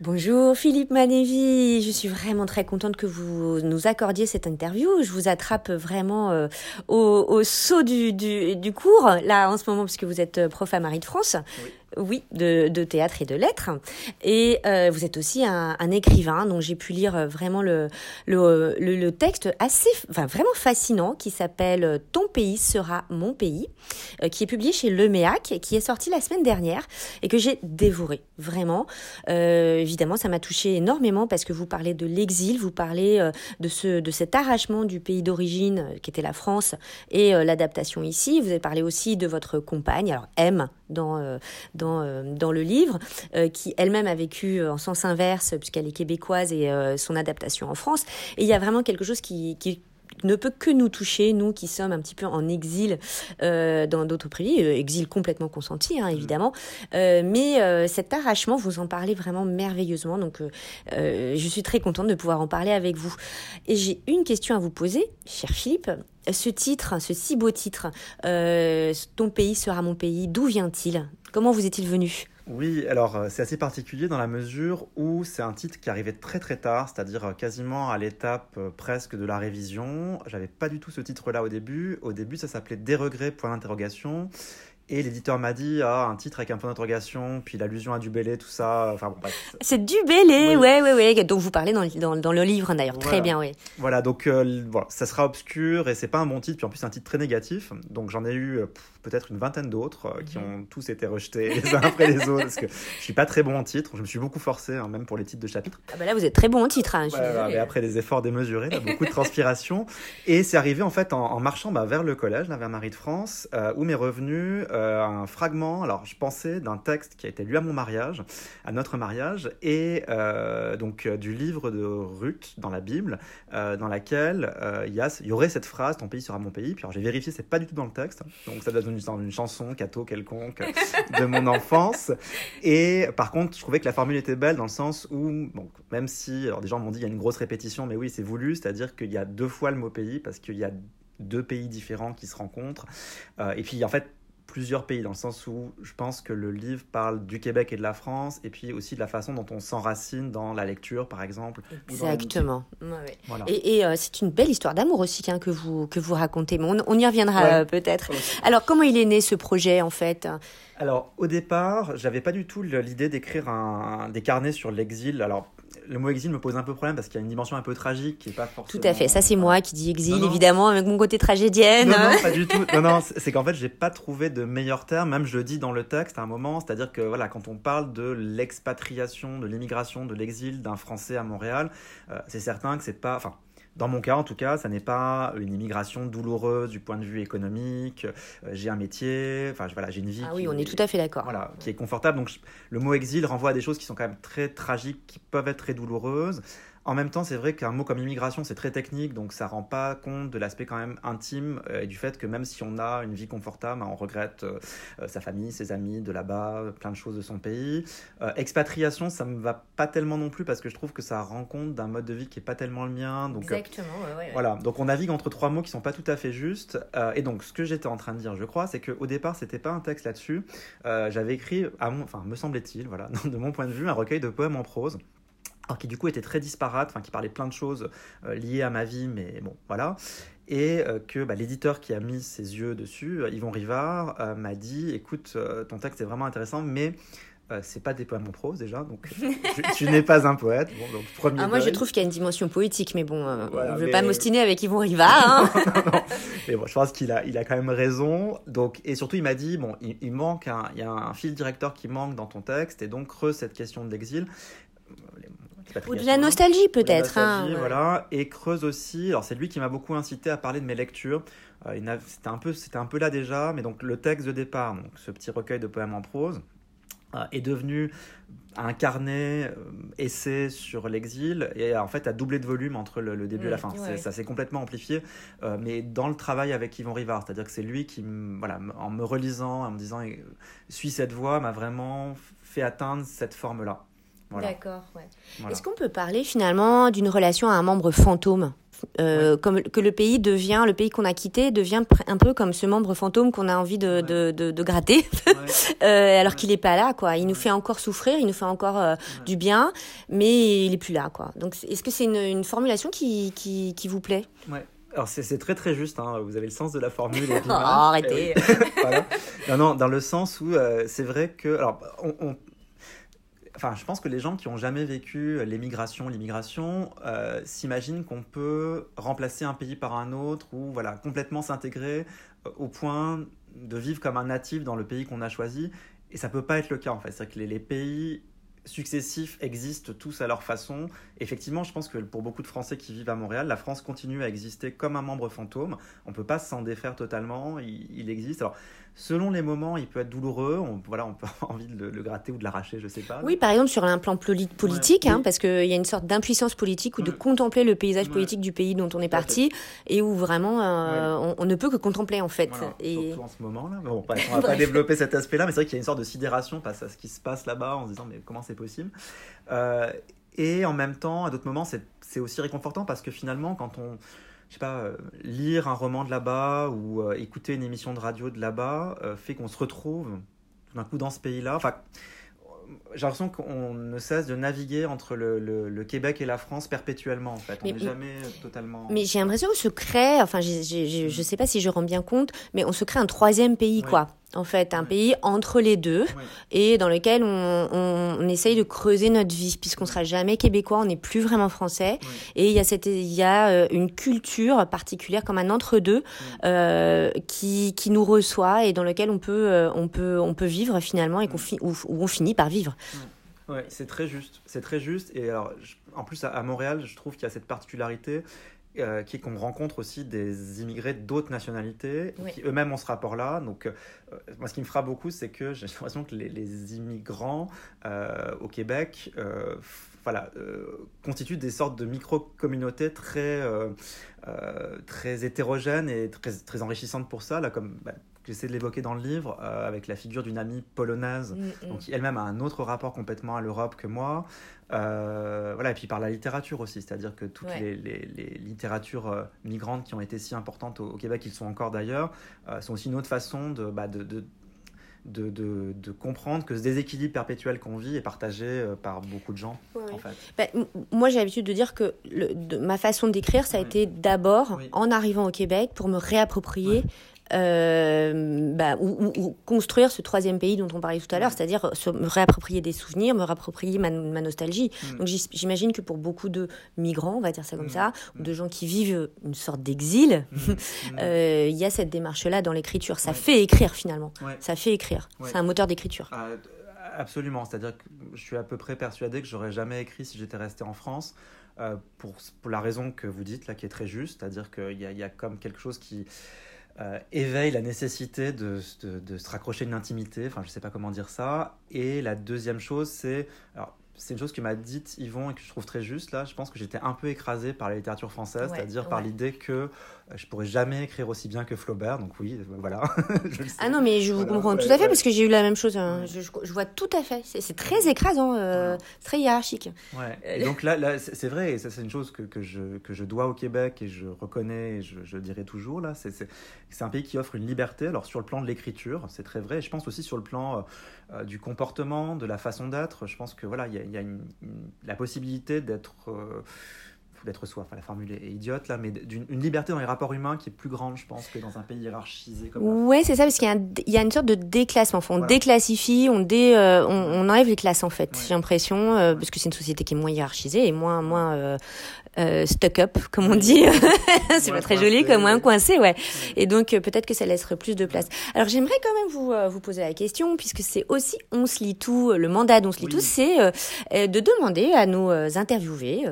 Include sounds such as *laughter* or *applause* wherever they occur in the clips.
Bonjour Philippe Manévi, je suis vraiment très contente que vous nous accordiez cette interview. Je vous attrape vraiment euh, au, au, saut du, du, du, cours, là en ce moment, puisque vous êtes prof à Marie de France. Oui, de, de, théâtre et de lettres. Et euh, vous êtes aussi un, écrivain, donc j'ai pu lire vraiment le, le, le, le, texte assez, enfin vraiment fascinant, qui s'appelle Ton pays sera mon pays, euh, qui est publié chez Le Méac, qui est sorti la semaine dernière et que j'ai dévoré vraiment. Euh, évidemment, ça m'a touché énormément parce que vous parlez de l'exil, vous parlez euh, de ce, de cet arrachement du pays d'origine euh, qui était la France et euh, l'adaptation ici. Vous avez parlé aussi de votre compagne, alors M dans dans, euh, dans le livre, euh, qui elle-même a vécu en sens inverse, puisqu'elle est québécoise et euh, son adaptation en France. Et il y a vraiment quelque chose qui ne peut que nous toucher, nous qui sommes un petit peu en exil euh, dans d'autres pays, euh, exil complètement consenti hein, évidemment, euh, mais cet arrachement, vous en parlez vraiment merveilleusement, donc je suis très contente de pouvoir en parler avec vous. Et j'ai une question à vous poser, cher Philippe. Ce titre, ce si beau titre, Ton pays sera mon pays, d'où vient-il? Comment vous est-il venu? Oui, alors c'est assez particulier dans la mesure où c'est un titre qui arrivait très très tard, c'est-à-dire quasiment à l'étape presque de la révision. J'avais pas du tout ce titre-là au début. Au début, ça s'appelait Des regrets point d'interrogation. Et l'éditeur m'a dit ah, un titre avec un point d'interrogation, puis l'allusion à Dubélé, tout ça. Enfin, bon, C'est Dubélé, oui. ouais, ouais, ouais, dont vous parlez dans, dans, dans le livre d'ailleurs. Voilà. Très bien, oui. Voilà, donc euh, voilà, ça sera obscur et c'est pas un bon titre, puis en plus, c'est un titre très négatif. Donc j'en ai eu peut-être une vingtaine d'autres euh, qui ont tous été rejetés *laughs* les uns après les autres, parce que je suis pas très bon en titre. Je me suis beaucoup forcé, hein, même pour les titres de chapitres. Ah bah là, vous êtes très bon en titre. Hein, ouais, ouais, mais après des efforts démesurés, là, beaucoup de transpiration. Et c'est arrivé en fait en, en marchant bah, vers le collège, là, vers Marie de France, euh, où m'est revenu euh, un fragment alors je pensais d'un texte qui a été lu à mon mariage, à notre mariage, et euh, donc euh, du livre de Ruth dans la Bible, dans laquelle il y, a, y aurait cette phrase Ton pays sera mon pays. Puis alors j'ai vérifié, c'est pas du tout dans le texte, donc ça doit être une, une chanson, cato quelconque de mon *laughs* enfance. Et par contre, je trouvais que la formule était belle dans le sens où, bon, même si, alors des gens m'ont dit il y a une grosse répétition, mais oui, c'est voulu, c'est-à-dire qu'il y a deux fois le mot pays parce qu'il y a deux pays différents qui se rencontrent. Euh, et puis en fait, plusieurs pays, dans le sens où je pense que le livre parle du Québec et de la France, et puis aussi de la façon dont on s'enracine dans la lecture, par exemple. Exactement. Ouais, ouais. Voilà. Et, et euh, c'est une belle histoire d'amour aussi hein, que, vous, que vous racontez, mais on, on y reviendra ouais. euh, peut-être. Alors, comment il est né ce projet, en fait? Alors, au départ, j'avais pas du tout l'idée d'écrire un, un, des carnets sur l'exil. Alors, le mot exil me pose un peu problème parce qu'il y a une dimension un peu tragique qui est pas forcément. Tout à fait. Ça, c'est moi qui dis exil, non, non. évidemment, avec mon côté tragédienne. Non, non, pas du tout. Non, non, c'est qu'en fait, j'ai pas trouvé de meilleur terme. Même je le dis dans le texte à un moment, c'est-à-dire que voilà, quand on parle de l'expatriation, de l'immigration, de l'exil d'un Français à Montréal, euh, c'est certain que c'est pas, enfin, dans mon cas, en tout cas, ça n'est pas une immigration douloureuse du point de vue économique. Euh, j'ai un métier, enfin voilà, j'ai une vie. Ah oui, on est tout à fait d'accord. Voilà, qui est confortable. Donc le mot exil renvoie à des choses qui sont quand même très tragiques, qui peuvent être très douloureuses. En même temps, c'est vrai qu'un mot comme immigration, c'est très technique, donc ça rend pas compte de l'aspect quand même intime euh, et du fait que même si on a une vie confortable, on regrette euh, sa famille, ses amis de là-bas, plein de choses de son pays. Euh, expatriation, ça me va pas tellement non plus parce que je trouve que ça rend compte d'un mode de vie qui est pas tellement le mien. Donc, Exactement. Ouais, ouais, voilà. Donc on navigue entre trois mots qui sont pas tout à fait justes. Euh, et donc ce que j'étais en train de dire, je crois, c'est qu'au départ, c'était pas un texte là-dessus. J'avais écrit, à mon, enfin me semblait-il, voilà, *laughs* de mon point de vue, un recueil de poèmes en prose alors qui du coup était très disparate, enfin qui parlait plein de choses euh, liées à ma vie, mais bon, voilà. Et euh, que bah, l'éditeur qui a mis ses yeux dessus, euh, Yvon Rivard, euh, m'a dit, écoute, ton texte est vraiment intéressant, mais c'est pas des poèmes en prose déjà, donc *laughs* tu n'es pas un poète. Bon, donc, premier ah, moi, je trouve qu'il y a une dimension poétique, mais bon, voilà, je ne veux mais... pas m'ostiner avec Yvon Rivard. Hein. *laughs* non, non. Mais bon, je pense qu'il a, il a quand même raison. Donc, et surtout, il m'a dit, bon, il, il manque, un, il y a un fil directeur qui manque dans ton texte, et donc creuse cette question de l'exil. Ou de la nostalgie peut-être. Hein, voilà. Et creuse aussi. Alors c'est lui qui m'a beaucoup incité à parler de mes lectures. Euh, c'était un peu, c'était un peu là déjà, mais donc le texte de départ, donc ce petit recueil de poèmes en prose, euh, est devenu un carnet euh, essai sur l'exil et en fait a doublé de volume entre le, le début mmh, et la fin. Ouais. Ça s'est complètement amplifié, euh, mais dans le travail avec Yvon Rivard, c'est-à-dire que c'est lui qui, voilà, en me relisant, en me disant suis cette voix, m'a vraiment fait atteindre cette forme-là. Voilà. D'accord, ouais. Voilà. Est-ce qu'on peut parler finalement d'une relation à un membre fantôme? Euh, comme que le pays devient, le pays qu'on a quitté devient un peu comme ce membre fantôme qu'on a envie de, de, de, de, gratter, *laughs* *laughs* euh, alors qu'il est pas là, quoi. Il nous fait encore souffrir, il nous fait encore euh, du bien, mais il est plus là, quoi. Donc, est-ce que c'est une, une, formulation qui, qui, qui vous plaît? Ouais. Alors c'est très très juste, hein. vous avez le sens de la formule. *laughs* oh, arrêtez voilà. Non, non, dans le sens où c'est vrai que... Alors, on, on, enfin, je pense que les gens qui ont jamais vécu l'émigration, l'immigration, euh, s'imaginent qu'on peut remplacer un pays par un autre ou voilà complètement s'intégrer euh, au point de vivre comme un natif dans le pays qu'on a choisi. Et ça peut pas être le cas en fait. C'est que les, pays successifs existent tous à leur façon. Effectivement, je pense que pour beaucoup de Français qui vivent à Montréal, la France continue à exister comme un membre fantôme. On ne peut pas s'en défaire totalement. Il, existe. Selon les moments, il peut être douloureux. On, voilà, on peut *laughs* avoir envie de le, le gratter ou de l'arracher, je sais pas. Oui, par exemple sur un plan politique, ouais, hein, parce qu'il y a une sorte d'impuissance politique ou de contempler le paysage politique du pays dont on est parti et où vraiment euh, on, on, ne peut que contempler en fait. Voilà, et... Surtout en ce moment-là. Bon, on va pas *laughs* développer cet aspect-là, mais c'est vrai qu'il y a une sorte de sidération face à ce qui se passe là-bas en se disant mais comment c'est possible? Euh, Et en même temps, à d'autres moments, c'est aussi réconfortant parce que finalement, quand on je sais pas, euh, lire un roman de là-bas ou euh, écouter une émission de radio de là-bas euh, fait qu'on se retrouve tout d'un coup dans ce pays-là. Enfin, j'ai l'impression qu'on ne cesse de naviguer entre le, le, le, Québec et la France perpétuellement, en fait. Mais, on n'est jamais totalement... Mais j'ai l'impression qu'on se crée, enfin, j ai, j ai, je ne sais pas si je rends bien compte, mais on se crée un troisième pays, oui. quoi en fait, un pays entre les deux et dans lequel on, on, on, essaye de creuser notre vie puisqu'on sera jamais québécois, on n'est plus vraiment français. Et il y a cette il y a euh, une culture particulière comme un entre-deux euh, qui, qui nous reçoit et dans lequel on peut euh, on peut on peut vivre finalement et qu'on fi où, où, on finit par vivre. Ouais, c'est très juste, c'est très juste. Et alors en plus à, à Montréal, je trouve qu'il y a cette particularité euh, qui est qu'on rencontre aussi des immigrés d'autres nationalités oui. qui eux-mêmes ont ce rapport-là. Donc, euh, moi, ce qui me frappe beaucoup, c'est que j'ai *laughs* l'impression que les, les immigrants euh, au Québec euh, voilà, euh, constituent des sortes de micro-communautés très, très hétérogènes et très, très enrichissantes pour ça, là, comme bah, j'essaie de l'évoquer dans le livre, euh, avec la figure d'une amie polonaise, mm -hmm. donc qui elle-même a un autre rapport complètement à l'Europe que moi. Euh, voilà, et puis par la littérature aussi, c'est-à-dire que toutes ouais. les, les, les, littératures euh, migrantes qui ont été si importantes au, au Québec, ils sont encore d'ailleurs, sont aussi une autre façon de, bah, de, de de, de, de, comprendre que ce déséquilibre perpétuel qu'on vit est partagé par beaucoup de gens. Oui, en fait. bah, moi, j'ai l'habitude de dire que le, de, ma façon d'écrire, ça a oui. été d'abord, oui. en arrivant au Québec, pour me réapproprier euh, bah, ou, ou, ou, construire ce troisième pays dont on parlait tout à l'heure, c'est-à-dire me réapproprier des souvenirs, me réapproprier ma, ma nostalgie. Mm. Donc j'imagine que pour beaucoup de migrants, on va dire ça comme mm. ça, ou de gens qui vivent une sorte d'exil, *laughs* mm. euh, il y a cette démarche-là dans l'écriture. Ça ouais. fait écrire finalement. Ouais. Ça fait écrire. Ouais. C'est un moteur d'écriture. Euh, absolument. C'est-à-dire que je suis à peu près persuadé que j'aurais jamais écrit si j'étais resté en France. Euh, pour, pour la raison que vous dites là, qui est très juste, c'est-à-dire qu'il y, y, a comme quelque chose qui, euh, éveille la nécessité de, se raccrocher une intimité, enfin je sais pas comment dire ça. Et la deuxième chose, c'est, c'est une chose que m'a dite Yvon et que je trouve très juste là. Je pense que j'étais un peu écrasé par la littérature française, ouais, c'est-à-dire ouais. par l'idée que euh, je pourrais jamais écrire aussi bien que Flaubert. Donc oui, voilà. *laughs* ah non, mais je vous voilà, comprends ouais, tout à fait parce que j'ai eu la même chose. Hein. Je, je, vois tout à fait. C'est très écrasant, euh, très hiérarchique. Ouais. Et donc là, là c'est vrai. Et ça, c'est une chose que, que, je, que je dois au Québec et je reconnais et je, je dirai toujours là. C'est un pays qui offre une liberté. Alors sur le plan de l'écriture, c'est très vrai. Et je pense aussi sur le plan euh, du comportement, de la façon d'être. Je pense que voilà, il y a, y a la possibilité d'être euh, d'être soi. Enfin, la formule est idiote là, mais d'une liberté dans les rapports humains qui est plus grande, je pense, que dans un pays hiérarchisé comme Ouais, c'est ça, parce qu'il y, y, a une sorte de déclassement. Enfin, on voilà. déclassifie, on, dé, euh, on, on, enlève les classes en fait. Ouais. J'ai l'impression, euh, parce que c'est une société qui est moins hiérarchisée et moins, moins euh, euh stuck up, comme on dit. *laughs* c'est pas très coincé, joli, comme moins coincé, ouais. Et donc peut-être que ça laisserait plus de place. Alors j'aimerais quand même vous vous poser la question, puisque c'est aussi on se lit tout, le mandat d'on se lit oui. tout, c'est de demander à nos interviewés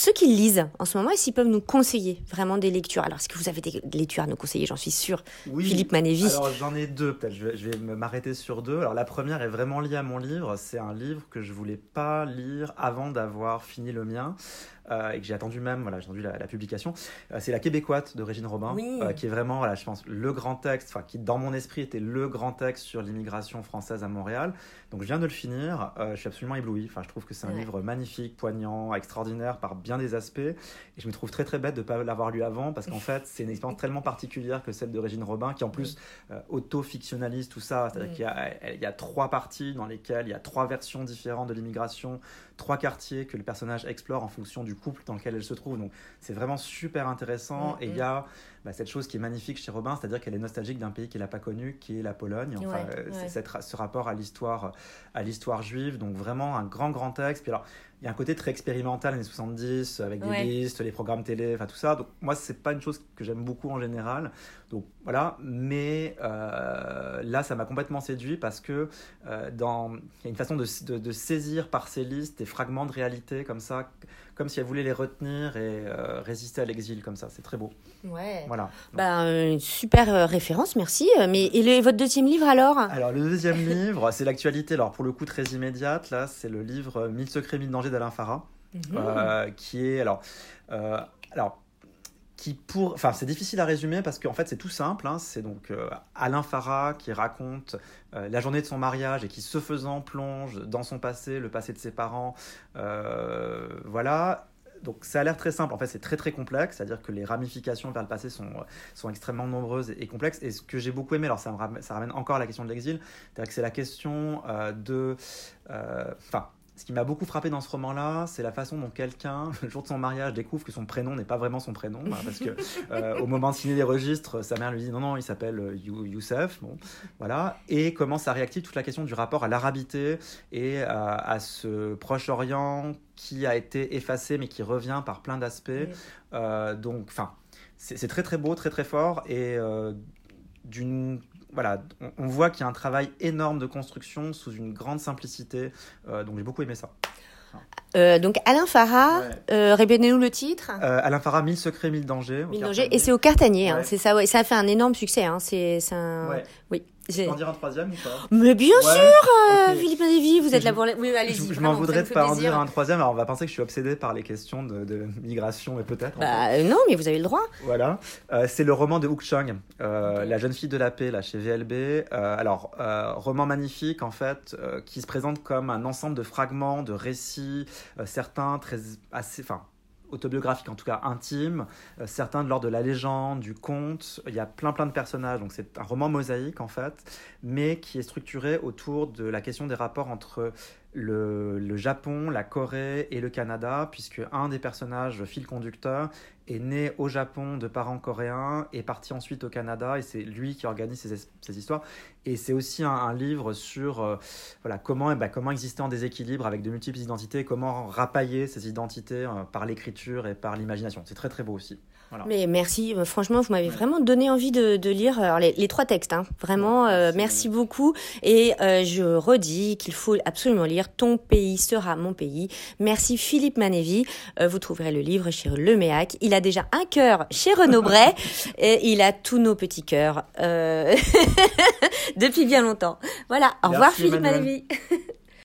ceux qui lisent en ce moment s'ils peuvent nous conseiller vraiment des lectures? Alors, est-ce que vous avez des lectures à nous conseiller? J'en suis sûre. Oui. Philippe Manévi. Alors, j'en ai deux, peut-être. Je vais, je vais m'arrêter sur deux. Alors, la première est vraiment liée à mon livre. C'est un livre que je voulais pas lire avant d'avoir fini le mien euh, et que j'ai attendu même, voilà, j'ai attendu la, la publication. Euh, c'est La Québécoite de Régine Robin, oui. euh, qui est vraiment, voilà, je pense, le grand texte, enfin, qui dans mon esprit était le grand texte sur l'immigration française à Montréal. Donc, je viens de le finir. Je suis absolument ébloui. Enfin, je trouve que c'est un ouais. livre magnifique, poignant, extraordinaire par bien bien des aspects. Et je me trouve très très bête de ne pas l'avoir lu avant parce qu'en fait, c'est une expérience *laughs* tellement particulière que celle de Régine Robin, qui en plus euh, auto-fictionnalise tout ça. C'est-à-dire qu'il y y a trois parties dans lesquelles il y a trois versions différentes de l'immigration, trois quartiers que le personnage explore en fonction du couple dans lequel elle se trouve. Donc c'est vraiment super intéressant. Et il y a bah, cette chose qui est magnifique chez Robin, c'est-à-dire qu'elle est nostalgique d'un pays qu'elle n'a pas connu, qui est la Pologne. Enfin, c'est ce rapport à l'histoire, à l'histoire juive. Donc vraiment un grand grand texte. Puis alors il y a un côté très expérimental années 70 avec des listes, les programmes télé, enfin tout ça. Donc moi c'est pas une chose que j'aime beaucoup en général. Donc voilà, mais euh, là ça m'a complètement séduit parce que euh, dans il y a une façon de, de, saisir par ces listes des fragments de réalité comme ça, comme si elle voulait les retenir et euh, résister à l'exil comme ça. C'est très beau. Ouais. Voilà. Bah, super référence, merci. Mais et votre deuxième livre alors? Alors le deuxième *laughs* livre, c'est l'actualité. Alors pour le coup très immédiate là, c'est le livre 1000 secrets, 1000 dangers d'Alain Farah, mhm. euh, qui est alors, euh, alors c'est difficile à résumer parce qu'en fait c'est tout simple. Hein. c'est donc euh, Alain Farah qui raconte la journée de son mariage et qui se faisant plonge dans son passé, le passé de ses parents, voilà. Donc ça a l'air très simple, en fait c'est très très complexe, c'est-à-dire que les ramifications vers le passé sont, extrêmement nombreuses et, complexes. Et ce que j'ai beaucoup aimé, alors ça, ramène, encore à la question de l'exil, c'est-à-dire que c'est la question de... Enfin, ce qui m'a beaucoup frappé dans ce roman-là, c'est la façon dont quelqu'un, *laughs* le jour de son mariage, découvre que son prénom n'est pas vraiment son prénom, hein, parce que *laughs* euh, au moment de signer les registres, sa mère lui dit non non, il s'appelle euh, Youssef, bon, voilà, et comment ça réactive toute la question du rapport à l'arabité et à, ce Proche-Orient qui a été effacé mais qui revient par plein d'aspects. Euh, donc, enfin, c'est très très beau, très très fort. Et d'une voilà, on, voit qu'il y a un travail énorme de construction sous une grande simplicité. Euh, donc j'ai beaucoup aimé ça. Euh, donc Alain Farah, euh, répétez-nous le titre. Alain Farah, 1000 secrets, 1000 dangers. 1000 dangers, et c'est au Cartanier, hein, c'est ça, ouais, ça a fait un énorme succès. Hein, c'est un... Oui. En dire un troisième ou pas? Mais bien sûr, euh, Philippe Lévy, vous êtes là pour. Oui, allez-y. Je, m'en voudrais de pas en dire un troisième. Alors, on va penser que je suis obsédé par les questions de, migration, et peut-être. Bah, euh, non, mais vous avez le droit. Voilà. Euh, c'est le roman de Hook Chung, La jeune fille de la paix, là, chez VLB. alors, roman magnifique, en fait, qui se présente comme un ensemble de fragments, de récits, certains très assez... Enfin, autobiographique, en tout cas intime, euh, certains de l'ordre de la légende, du conte. Il y a plein plein de personnages, donc c'est un roman mosaïque en fait, mais qui est structuré autour de la question des rapports entre le, Japon, la Corée et le Canada, puisque un des personnages, fil conducteur, est né au Japon de parents coréens, et parti ensuite au Canada, et c'est lui qui organise ces, histoires. Et c'est aussi un, livre sur euh, voilà, comment, eh ben, comment exister en déséquilibre avec de multiples identités, comment rapailler ces identités euh, par l'écriture et par l'imagination. C'est très très beau aussi. Mais merci, euh, franchement, vous m'avez vraiment donné envie de, de lire alors, les, les, trois textes. Hein. Vraiment, euh, merci beaucoup. Et je redis qu'il faut absolument lire Ton pays sera mon pays. Merci Philippe Manévi. vous trouverez le livre chez Le Méac. Il a déjà un cœur chez Renaud Bray *laughs* et il a tous nos petits cœurs *laughs* depuis bien longtemps. Voilà, au revoir Philippe Manévi. *laughs*